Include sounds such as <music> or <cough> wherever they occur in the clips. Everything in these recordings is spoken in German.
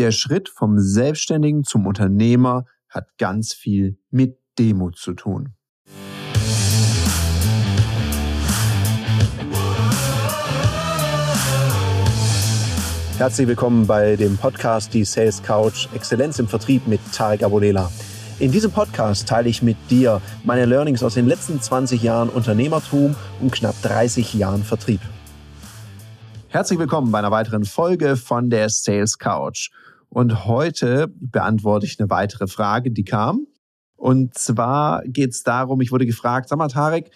Der Schritt vom Selbstständigen zum Unternehmer hat ganz viel mit Demut zu tun. Herzlich willkommen bei dem Podcast Die Sales Couch Exzellenz im Vertrieb mit Tarek Abodela. In diesem Podcast teile ich mit dir meine Learnings aus den letzten 20 Jahren Unternehmertum und knapp 30 Jahren Vertrieb. Herzlich willkommen bei einer weiteren Folge von der Sales Couch. Und heute beantworte ich eine weitere Frage, die kam. Und zwar geht es darum, ich wurde gefragt, sag mal Tarek,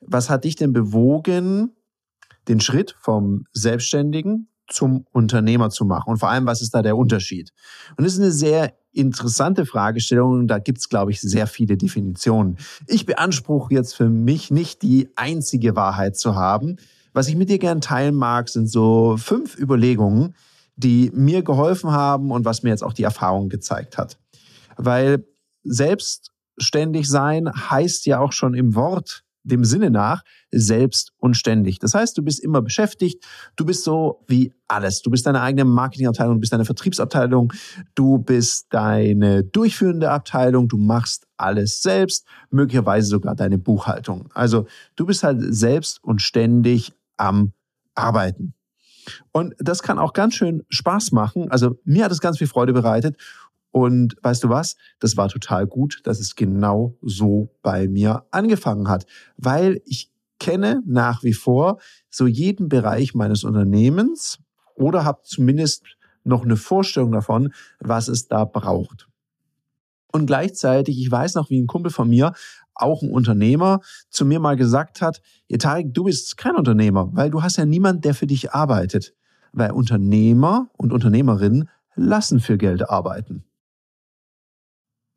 was hat dich denn bewogen, den Schritt vom Selbstständigen zum Unternehmer zu machen? Und vor allem, was ist da der Unterschied? Und das ist eine sehr interessante Fragestellung. Da gibt's, glaube ich, sehr viele Definitionen. Ich beanspruche jetzt für mich nicht die einzige Wahrheit zu haben. Was ich mit dir gern teilen mag, sind so fünf Überlegungen, die mir geholfen haben und was mir jetzt auch die Erfahrung gezeigt hat. Weil selbstständig sein heißt ja auch schon im Wort dem Sinne nach selbst und ständig. Das heißt, du bist immer beschäftigt, du bist so wie alles. Du bist deine eigene Marketingabteilung, du bist deine Vertriebsabteilung, du bist deine durchführende Abteilung, du machst alles selbst, möglicherweise sogar deine Buchhaltung. Also du bist halt selbst und ständig am Arbeiten. Und das kann auch ganz schön Spaß machen. Also mir hat es ganz viel Freude bereitet. Und weißt du was? Das war total gut, dass es genau so bei mir angefangen hat, weil ich kenne nach wie vor so jeden Bereich meines Unternehmens oder habe zumindest noch eine Vorstellung davon, was es da braucht. Und gleichzeitig, ich weiß noch, wie ein Kumpel von mir, auch ein Unternehmer, zu mir mal gesagt hat, Tarek, du bist kein Unternehmer, weil du hast ja niemand, der für dich arbeitet. Weil Unternehmer und Unternehmerinnen lassen für Geld arbeiten.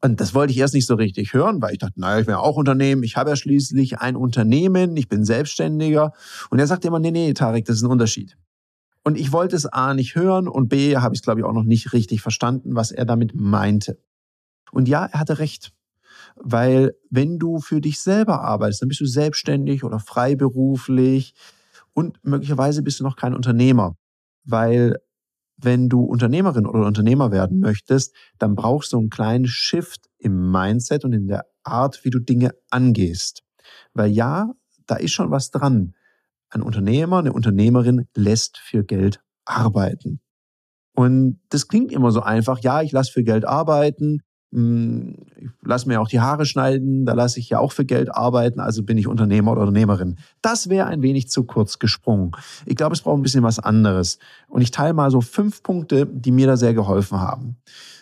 Und das wollte ich erst nicht so richtig hören, weil ich dachte, naja, ich bin ja auch Unternehmen, ich habe ja schließlich ein Unternehmen, ich bin Selbstständiger. Und er sagte immer, nee, nee, Tarek, das ist ein Unterschied. Und ich wollte es A nicht hören und B habe ich es, glaube ich, auch noch nicht richtig verstanden, was er damit meinte. Und ja, er hatte recht. Weil wenn du für dich selber arbeitest, dann bist du selbstständig oder freiberuflich und möglicherweise bist du noch kein Unternehmer. Weil wenn du Unternehmerin oder Unternehmer werden möchtest, dann brauchst du einen kleinen Shift im Mindset und in der Art, wie du Dinge angehst. Weil ja, da ist schon was dran. Ein Unternehmer, eine Unternehmerin lässt für Geld arbeiten. Und das klingt immer so einfach. Ja, ich lasse für Geld arbeiten. Ich lasse mir auch die Haare schneiden, da lasse ich ja auch für Geld arbeiten, also bin ich Unternehmer oder Unternehmerin. Das wäre ein wenig zu kurz gesprungen. Ich glaube, es braucht ein bisschen was anderes. Und ich teile mal so fünf Punkte, die mir da sehr geholfen haben.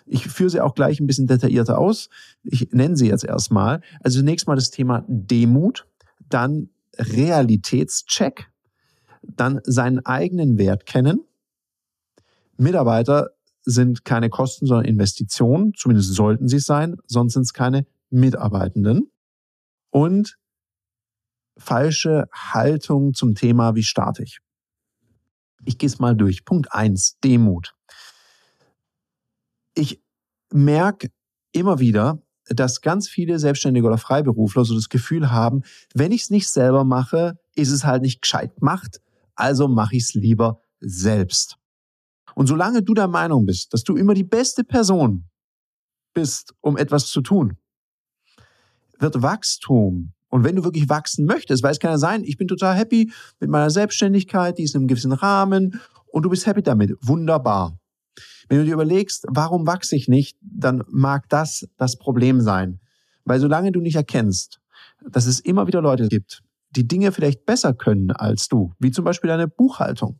Ich führe sie auch gleich ein bisschen detaillierter aus. Ich nenne sie jetzt erstmal. Also zunächst mal das Thema Demut, dann Realitätscheck, dann seinen eigenen Wert kennen, Mitarbeiter sind keine Kosten, sondern Investitionen. Zumindest sollten sie es sein, sonst sind es keine Mitarbeitenden. Und falsche Haltung zum Thema, wie starte ich? Ich gehe es mal durch. Punkt eins: Demut. Ich merke immer wieder, dass ganz viele Selbstständige oder Freiberufler so das Gefühl haben, wenn ich es nicht selber mache, ist es halt nicht gescheit gemacht, also mache ich es lieber selbst. Und solange du der Meinung bist, dass du immer die beste Person bist, um etwas zu tun, wird Wachstum und wenn du wirklich wachsen möchtest, weil es kann ja sein, ich bin total happy mit meiner Selbstständigkeit, die ist in einem gewissen Rahmen und du bist happy damit. Wunderbar. Wenn du dir überlegst, warum wachse ich nicht, dann mag das das Problem sein. Weil solange du nicht erkennst, dass es immer wieder Leute gibt, die Dinge vielleicht besser können als du, wie zum Beispiel deine Buchhaltung,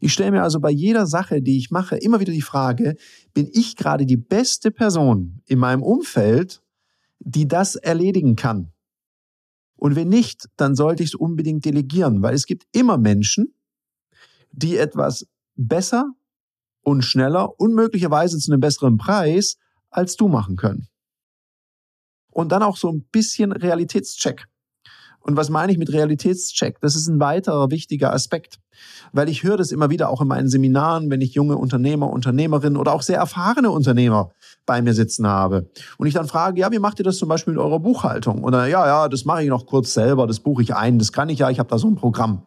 ich stelle mir also bei jeder Sache, die ich mache, immer wieder die Frage, bin ich gerade die beste Person in meinem Umfeld, die das erledigen kann? Und wenn nicht, dann sollte ich es unbedingt delegieren, weil es gibt immer Menschen, die etwas besser und schneller und möglicherweise zu einem besseren Preis als du machen können. Und dann auch so ein bisschen Realitätscheck. Und was meine ich mit Realitätscheck? Das ist ein weiterer wichtiger Aspekt, weil ich höre das immer wieder auch in meinen Seminaren, wenn ich junge Unternehmer, Unternehmerinnen oder auch sehr erfahrene Unternehmer bei mir sitzen habe. Und ich dann frage, ja, wie macht ihr das zum Beispiel mit eurer Buchhaltung? Dann, ja, ja, das mache ich noch kurz selber, das buche ich ein, das kann ich ja, ich habe da so ein Programm.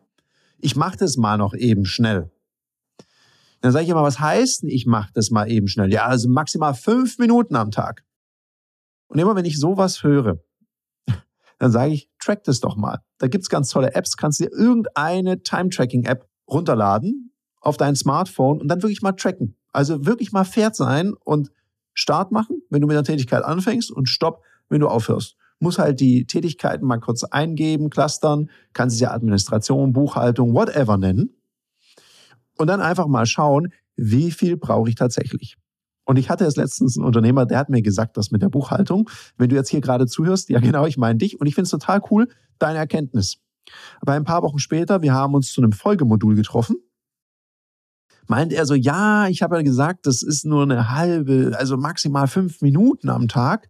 Ich mache das mal noch eben schnell. Dann sage ich immer, was heißt denn, ich mache das mal eben schnell? Ja, also maximal fünf Minuten am Tag. Und immer wenn ich sowas höre, dann sage ich, track das doch mal. Da gibt's ganz tolle Apps, kannst dir irgendeine Time-Tracking-App runterladen auf dein Smartphone und dann wirklich mal tracken. Also wirklich mal fair sein und Start machen, wenn du mit der Tätigkeit anfängst und Stopp, wenn du aufhörst. Muss halt die Tätigkeiten mal kurz eingeben, clustern, kannst es ja Administration, Buchhaltung, whatever nennen. Und dann einfach mal schauen, wie viel brauche ich tatsächlich. Und ich hatte jetzt letztens einen Unternehmer, der hat mir gesagt, das mit der Buchhaltung, wenn du jetzt hier gerade zuhörst, ja genau, ich meine dich und ich finde es total cool, deine Erkenntnis. Aber ein paar Wochen später, wir haben uns zu einem Folgemodul getroffen, meint er so, ja, ich habe ja gesagt, das ist nur eine halbe, also maximal fünf Minuten am Tag.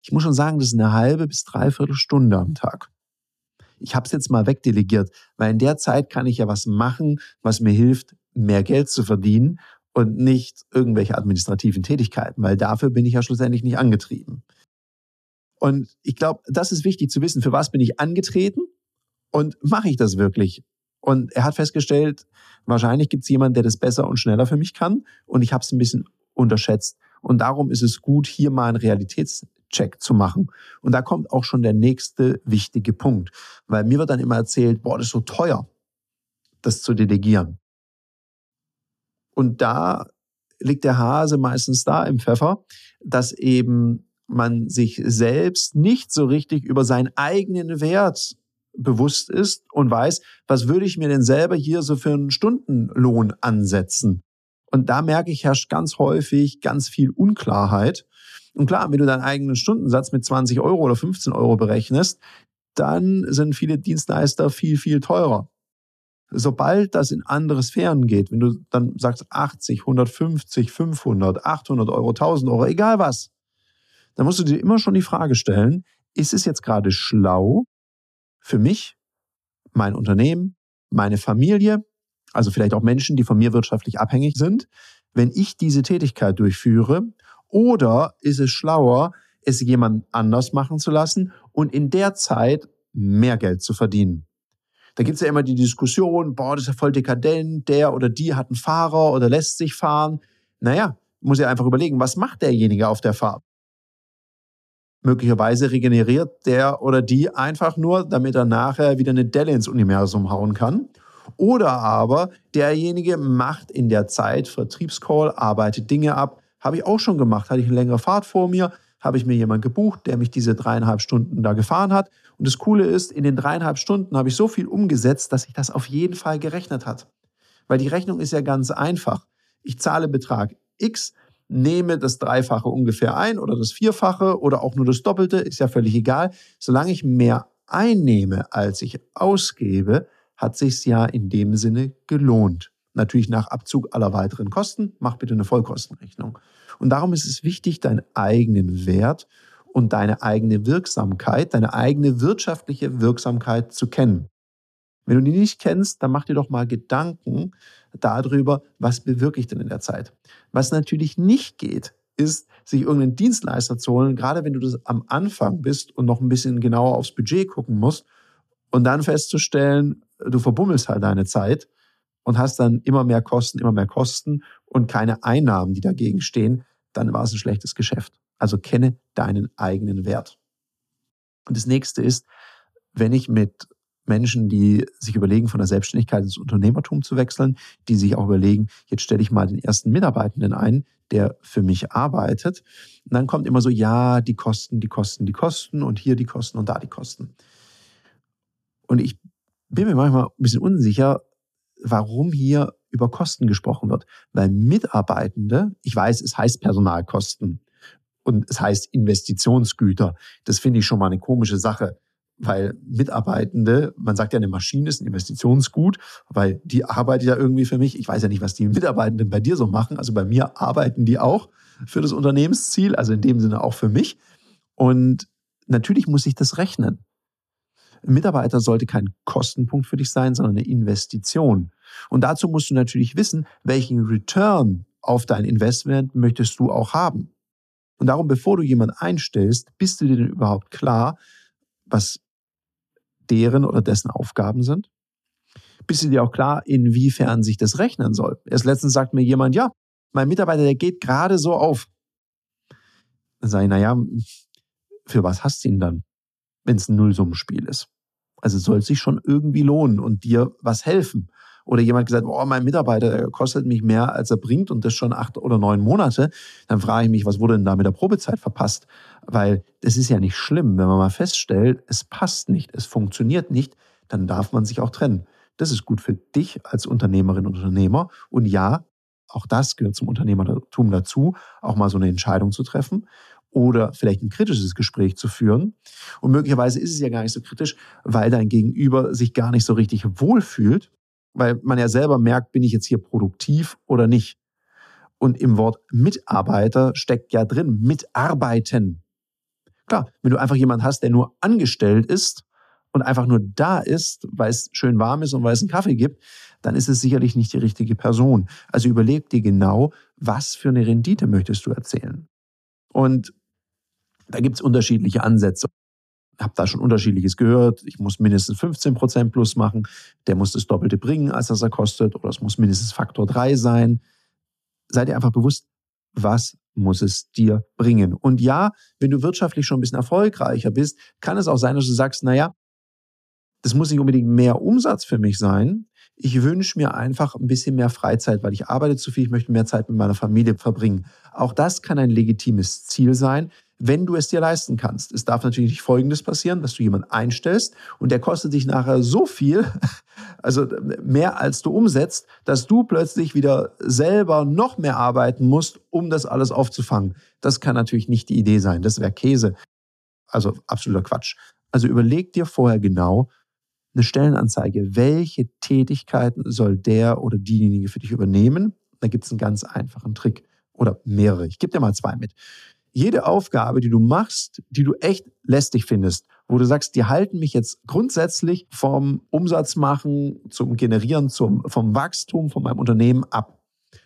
Ich muss schon sagen, das ist eine halbe bis dreiviertel Stunde am Tag. Ich habe es jetzt mal wegdelegiert, weil in der Zeit kann ich ja was machen, was mir hilft, mehr Geld zu verdienen und nicht irgendwelche administrativen Tätigkeiten, weil dafür bin ich ja schlussendlich nicht angetrieben. Und ich glaube, das ist wichtig zu wissen, für was bin ich angetreten und mache ich das wirklich? Und er hat festgestellt, wahrscheinlich gibt es jemanden, der das besser und schneller für mich kann und ich habe es ein bisschen unterschätzt. Und darum ist es gut, hier mal einen Realitätscheck zu machen. Und da kommt auch schon der nächste wichtige Punkt, weil mir wird dann immer erzählt, boah, das ist so teuer, das zu delegieren. Und da liegt der Hase meistens da im Pfeffer, dass eben man sich selbst nicht so richtig über seinen eigenen Wert bewusst ist und weiß, was würde ich mir denn selber hier so für einen Stundenlohn ansetzen? Und da merke ich, herrscht ganz häufig ganz viel Unklarheit. Und klar, wenn du deinen eigenen Stundensatz mit 20 Euro oder 15 Euro berechnest, dann sind viele Dienstleister viel, viel teurer sobald das in andere Sphären geht, wenn du dann sagst 80, 150, 500, 800 Euro, 1000 Euro, egal was, dann musst du dir immer schon die Frage stellen, ist es jetzt gerade schlau für mich, mein Unternehmen, meine Familie, also vielleicht auch Menschen, die von mir wirtschaftlich abhängig sind, wenn ich diese Tätigkeit durchführe, oder ist es schlauer, es jemand anders machen zu lassen und in der Zeit mehr Geld zu verdienen? Da gibt's ja immer die Diskussion, boah, das ist ja voll dekadent, der oder die hat einen Fahrer oder lässt sich fahren. Naja, muss ja einfach überlegen, was macht derjenige auf der Fahrt? Möglicherweise regeneriert der oder die einfach nur, damit er nachher wieder eine Delle ins Universum hauen kann. Oder aber derjenige macht in der Zeit Vertriebscall, arbeitet Dinge ab. Habe ich auch schon gemacht. Hatte ich eine längere Fahrt vor mir, habe ich mir jemanden gebucht, der mich diese dreieinhalb Stunden da gefahren hat. Und das Coole ist, in den dreieinhalb Stunden habe ich so viel umgesetzt, dass sich das auf jeden Fall gerechnet hat. Weil die Rechnung ist ja ganz einfach. Ich zahle Betrag X, nehme das Dreifache ungefähr ein oder das Vierfache oder auch nur das Doppelte, ist ja völlig egal. Solange ich mehr einnehme, als ich ausgebe, hat sich's ja in dem Sinne gelohnt. Natürlich nach Abzug aller weiteren Kosten. Mach bitte eine Vollkostenrechnung. Und darum ist es wichtig, deinen eigenen Wert und deine eigene Wirksamkeit, deine eigene wirtschaftliche Wirksamkeit zu kennen. Wenn du die nicht kennst, dann mach dir doch mal Gedanken darüber, was bewirke ich denn in der Zeit. Was natürlich nicht geht, ist, sich irgendeinen Dienstleister zu holen, gerade wenn du das am Anfang bist und noch ein bisschen genauer aufs Budget gucken musst und dann festzustellen, du verbummelst halt deine Zeit und hast dann immer mehr Kosten, immer mehr Kosten und keine Einnahmen, die dagegen stehen, dann war es ein schlechtes Geschäft. Also kenne deinen eigenen Wert. Und das nächste ist, wenn ich mit Menschen, die sich überlegen, von der Selbstständigkeit ins Unternehmertum zu wechseln, die sich auch überlegen, jetzt stelle ich mal den ersten Mitarbeitenden ein, der für mich arbeitet. Und dann kommt immer so, ja, die Kosten, die Kosten, die Kosten und hier die Kosten und da die Kosten. Und ich bin mir manchmal ein bisschen unsicher, warum hier über Kosten gesprochen wird. Weil Mitarbeitende, ich weiß, es heißt Personalkosten und es heißt Investitionsgüter. Das finde ich schon mal eine komische Sache, weil Mitarbeitende, man sagt ja, eine Maschine ist ein Investitionsgut, weil die arbeitet ja irgendwie für mich. Ich weiß ja nicht, was die Mitarbeitenden bei dir so machen. Also bei mir arbeiten die auch für das Unternehmensziel, also in dem Sinne auch für mich. Und natürlich muss ich das rechnen. Mitarbeiter sollte kein Kostenpunkt für dich sein, sondern eine Investition. Und dazu musst du natürlich wissen, welchen Return auf dein Investment möchtest du auch haben. Und darum, bevor du jemanden einstellst, bist du dir denn überhaupt klar, was deren oder dessen Aufgaben sind? bist du dir auch klar, inwiefern sich das rechnen soll. Erst letztens sagt mir jemand, ja, mein Mitarbeiter, der geht gerade so auf. Dann sage ich, naja, für was hast du ihn dann, wenn es ein Nullsummenspiel ist? Also soll es sich schon irgendwie lohnen und dir was helfen. Oder jemand gesagt, oh, mein Mitarbeiter der kostet mich mehr, als er bringt und das schon acht oder neun Monate. Dann frage ich mich, was wurde denn da mit der Probezeit verpasst? Weil das ist ja nicht schlimm, wenn man mal feststellt, es passt nicht, es funktioniert nicht, dann darf man sich auch trennen. Das ist gut für dich als Unternehmerin und Unternehmer. Und ja, auch das gehört zum Unternehmertum dazu, auch mal so eine Entscheidung zu treffen oder vielleicht ein kritisches Gespräch zu führen. Und möglicherweise ist es ja gar nicht so kritisch, weil dein Gegenüber sich gar nicht so richtig wohlfühlt, weil man ja selber merkt, bin ich jetzt hier produktiv oder nicht. Und im Wort Mitarbeiter steckt ja drin, mitarbeiten. Klar, wenn du einfach jemanden hast, der nur angestellt ist und einfach nur da ist, weil es schön warm ist und weil es einen Kaffee gibt, dann ist es sicherlich nicht die richtige Person. Also überleg dir genau, was für eine Rendite möchtest du erzählen. Und da gibt es unterschiedliche Ansätze. Ich habe da schon unterschiedliches gehört. Ich muss mindestens 15 Prozent plus machen. Der muss das Doppelte bringen, als das er kostet. Oder es muss mindestens Faktor 3 sein. Seid ihr einfach bewusst, was muss es dir bringen? Und ja, wenn du wirtschaftlich schon ein bisschen erfolgreicher bist, kann es auch sein, dass du sagst, naja, das muss nicht unbedingt mehr Umsatz für mich sein. Ich wünsche mir einfach ein bisschen mehr Freizeit, weil ich arbeite zu viel, ich möchte mehr Zeit mit meiner Familie verbringen. Auch das kann ein legitimes Ziel sein wenn du es dir leisten kannst. Es darf natürlich nicht Folgendes passieren, dass du jemanden einstellst und der kostet dich nachher so viel, <laughs> also mehr als du umsetzt, dass du plötzlich wieder selber noch mehr arbeiten musst, um das alles aufzufangen. Das kann natürlich nicht die Idee sein. Das wäre Käse. Also absoluter Quatsch. Also überleg dir vorher genau eine Stellenanzeige. Welche Tätigkeiten soll der oder diejenige für dich übernehmen? Da gibt es einen ganz einfachen Trick oder mehrere. Ich gebe dir mal zwei mit jede Aufgabe, die du machst, die du echt lästig findest, wo du sagst, die halten mich jetzt grundsätzlich vom Umsatz machen, zum Generieren, zum, vom Wachstum von meinem Unternehmen ab.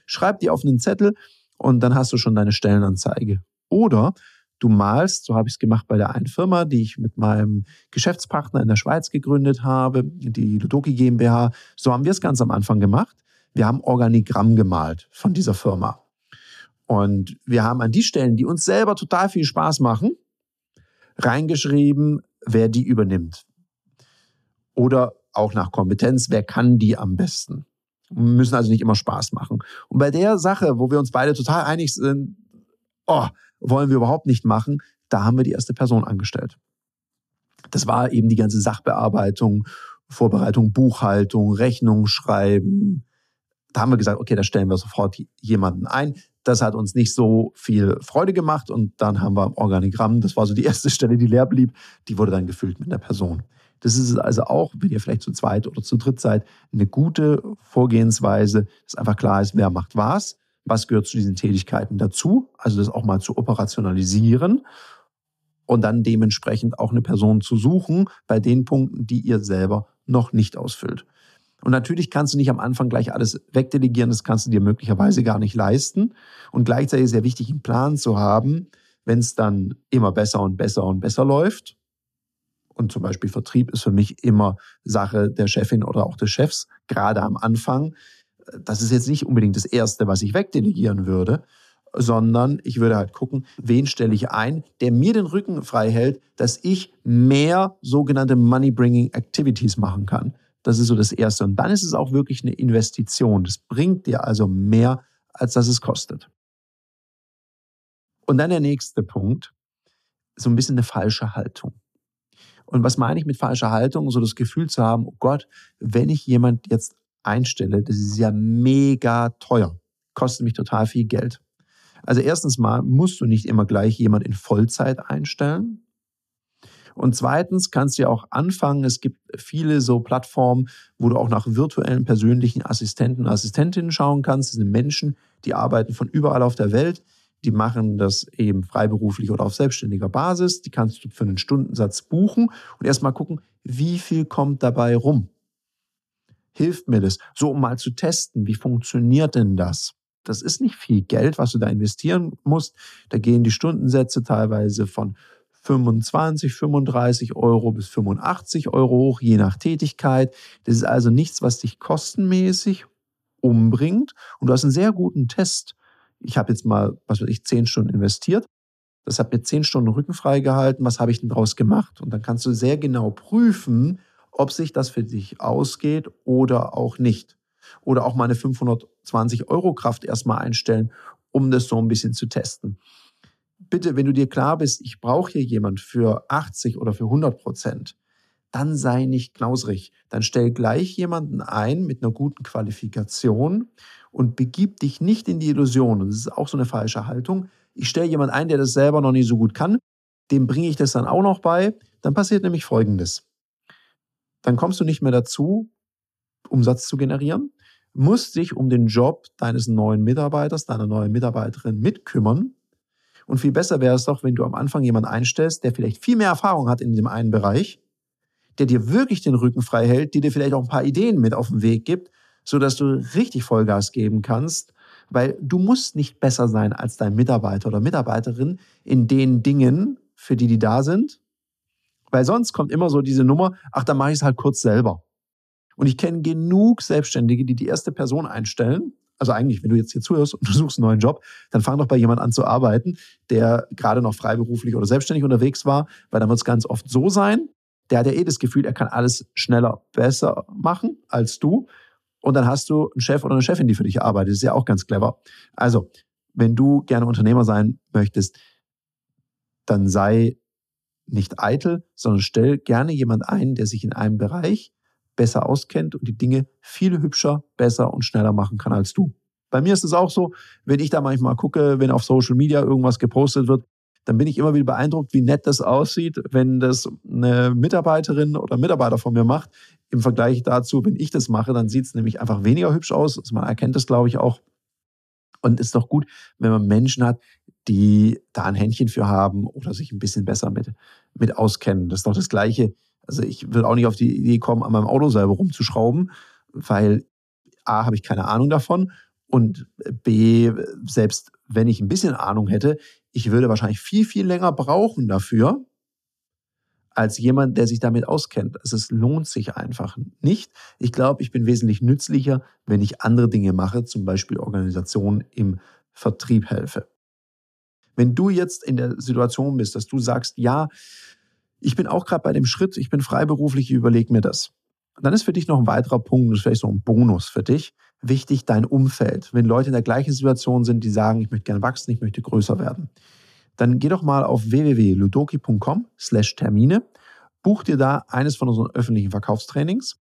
Schreib die auf einen Zettel und dann hast du schon deine Stellenanzeige. Oder du malst, so habe ich es gemacht bei der einen Firma, die ich mit meinem Geschäftspartner in der Schweiz gegründet habe, die Ludoki GmbH. So haben wir es ganz am Anfang gemacht. Wir haben Organigramm gemalt von dieser Firma. Und wir haben an die Stellen, die uns selber total viel Spaß machen, reingeschrieben, wer die übernimmt. Oder auch nach Kompetenz, wer kann die am besten. Wir müssen also nicht immer Spaß machen. Und bei der Sache, wo wir uns beide total einig sind, oh, wollen wir überhaupt nicht machen, da haben wir die erste Person angestellt. Das war eben die ganze Sachbearbeitung, Vorbereitung, Buchhaltung, Rechnung schreiben. Da haben wir gesagt, okay, da stellen wir sofort jemanden ein. Das hat uns nicht so viel Freude gemacht und dann haben wir Organigramm, das war so die <laughs> erste Stelle, die leer blieb, die wurde dann gefüllt mit einer Person. Das ist also auch, wenn ihr vielleicht zu zweit oder zu dritt seid, eine gute Vorgehensweise, dass einfach klar ist, wer macht was, was gehört zu diesen Tätigkeiten dazu, also das auch mal zu operationalisieren und dann dementsprechend auch eine Person zu suchen bei den Punkten, die ihr selber noch nicht ausfüllt. Und natürlich kannst du nicht am Anfang gleich alles wegdelegieren, das kannst du dir möglicherweise gar nicht leisten. Und gleichzeitig ist es sehr wichtig, einen Plan zu haben, wenn es dann immer besser und besser und besser läuft. Und zum Beispiel Vertrieb ist für mich immer Sache der Chefin oder auch des Chefs, gerade am Anfang. Das ist jetzt nicht unbedingt das Erste, was ich wegdelegieren würde, sondern ich würde halt gucken, wen stelle ich ein, der mir den Rücken frei hält, dass ich mehr sogenannte Money-Bringing Activities machen kann. Das ist so das Erste. Und dann ist es auch wirklich eine Investition. Das bringt dir also mehr, als dass es kostet. Und dann der nächste Punkt, so ein bisschen eine falsche Haltung. Und was meine ich mit falscher Haltung? So das Gefühl zu haben, oh Gott, wenn ich jemand jetzt einstelle, das ist ja mega teuer, kostet mich total viel Geld. Also erstens mal musst du nicht immer gleich jemand in Vollzeit einstellen. Und zweitens kannst du ja auch anfangen, es gibt viele so Plattformen, wo du auch nach virtuellen persönlichen Assistenten Assistentinnen schauen kannst. Das sind Menschen, die arbeiten von überall auf der Welt. Die machen das eben freiberuflich oder auf selbstständiger Basis. Die kannst du für einen Stundensatz buchen und erstmal gucken, wie viel kommt dabei rum. Hilft mir das? So, um mal zu testen, wie funktioniert denn das? Das ist nicht viel Geld, was du da investieren musst. Da gehen die Stundensätze teilweise von 25, 35 Euro bis 85 Euro hoch, je nach Tätigkeit. Das ist also nichts, was dich kostenmäßig umbringt. Und du hast einen sehr guten Test. Ich habe jetzt mal, was weiß ich, 10 Stunden investiert. Das hat mir 10 Stunden Rücken freigehalten. Was habe ich denn daraus gemacht? Und dann kannst du sehr genau prüfen, ob sich das für dich ausgeht oder auch nicht. Oder auch mal eine 520 Euro Kraft erstmal einstellen, um das so ein bisschen zu testen. Bitte, wenn du dir klar bist, ich brauche hier jemand für 80 oder für 100 Prozent, dann sei nicht knausrig. Dann stell gleich jemanden ein mit einer guten Qualifikation und begib dich nicht in die Illusion. Das ist auch so eine falsche Haltung. Ich stelle jemanden ein, der das selber noch nicht so gut kann, dem bringe ich das dann auch noch bei. Dann passiert nämlich Folgendes dann kommst du nicht mehr dazu, Umsatz zu generieren, musst dich um den Job deines neuen Mitarbeiters, deiner neuen Mitarbeiterin mitkümmern. Und viel besser wäre es doch, wenn du am Anfang jemanden einstellst, der vielleicht viel mehr Erfahrung hat in dem einen Bereich, der dir wirklich den Rücken frei hält, die dir vielleicht auch ein paar Ideen mit auf den Weg gibt, so dass du richtig Vollgas geben kannst, weil du musst nicht besser sein als dein Mitarbeiter oder Mitarbeiterin in den Dingen, für die die da sind, weil sonst kommt immer so diese Nummer, ach, dann mache ich es halt kurz selber. Und ich kenne genug Selbstständige, die die erste Person einstellen. Also eigentlich, wenn du jetzt hier zuhörst und du suchst einen neuen Job, dann fang doch bei jemand an zu arbeiten, der gerade noch freiberuflich oder selbstständig unterwegs war, weil dann wird es ganz oft so sein, der hat ja eh das Gefühl, er kann alles schneller, besser machen als du. Und dann hast du einen Chef oder eine Chefin, die für dich arbeitet. Das ist ja auch ganz clever. Also, wenn du gerne Unternehmer sein möchtest, dann sei nicht eitel, sondern stell gerne jemand ein, der sich in einem Bereich besser auskennt und die Dinge viel hübscher, besser und schneller machen kann als du. Bei mir ist es auch so, wenn ich da manchmal gucke, wenn auf Social Media irgendwas gepostet wird, dann bin ich immer wieder beeindruckt, wie nett das aussieht, wenn das eine Mitarbeiterin oder Mitarbeiter von mir macht. Im Vergleich dazu, wenn ich das mache, dann sieht es nämlich einfach weniger hübsch aus. Also man erkennt das, glaube ich, auch. Und ist doch gut, wenn man Menschen hat, die da ein Händchen für haben oder sich ein bisschen besser mit, mit auskennen. Das ist doch das Gleiche. Also ich will auch nicht auf die Idee kommen, an meinem Auto selber rumzuschrauben, weil A, habe ich keine Ahnung davon und B, selbst wenn ich ein bisschen Ahnung hätte, ich würde wahrscheinlich viel, viel länger brauchen dafür, als jemand, der sich damit auskennt. Also es lohnt sich einfach nicht. Ich glaube, ich bin wesentlich nützlicher, wenn ich andere Dinge mache, zum Beispiel Organisationen im Vertrieb helfe. Wenn du jetzt in der Situation bist, dass du sagst, ja, ich bin auch gerade bei dem Schritt, ich bin freiberuflich, ich überlege mir das. Dann ist für dich noch ein weiterer Punkt, das ist vielleicht so ein Bonus für dich, wichtig dein Umfeld. Wenn Leute in der gleichen Situation sind, die sagen, ich möchte gerne wachsen, ich möchte größer werden, dann geh doch mal auf www.ludoki.com slash Termine, buch dir da eines von unseren öffentlichen Verkaufstrainings,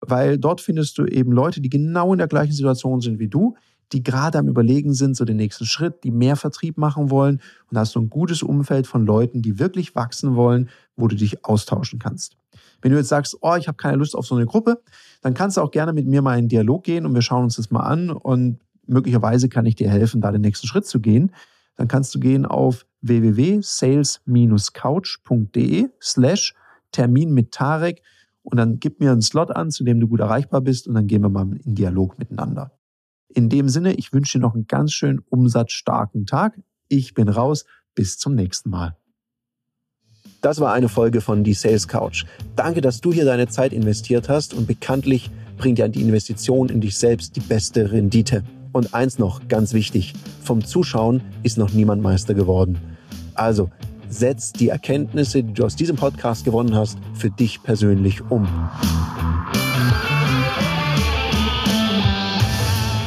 weil dort findest du eben Leute, die genau in der gleichen Situation sind wie du, die gerade am Überlegen sind, so den nächsten Schritt, die mehr Vertrieb machen wollen. Und da hast du ein gutes Umfeld von Leuten, die wirklich wachsen wollen, wo du dich austauschen kannst. Wenn du jetzt sagst, oh, ich habe keine Lust auf so eine Gruppe, dann kannst du auch gerne mit mir mal in Dialog gehen und wir schauen uns das mal an und möglicherweise kann ich dir helfen, da den nächsten Schritt zu gehen. Dann kannst du gehen auf www.sales-couch.de slash Termin mit Tarek und dann gib mir einen Slot an, zu dem du gut erreichbar bist und dann gehen wir mal in Dialog miteinander. In dem Sinne, ich wünsche dir noch einen ganz schön umsatzstarken Tag. Ich bin raus. Bis zum nächsten Mal. Das war eine Folge von Die Sales Couch. Danke, dass du hier deine Zeit investiert hast und bekanntlich bringt ja die Investition in dich selbst die beste Rendite. Und eins noch, ganz wichtig, vom Zuschauen ist noch niemand Meister geworden. Also, setz die Erkenntnisse, die du aus diesem Podcast gewonnen hast, für dich persönlich um.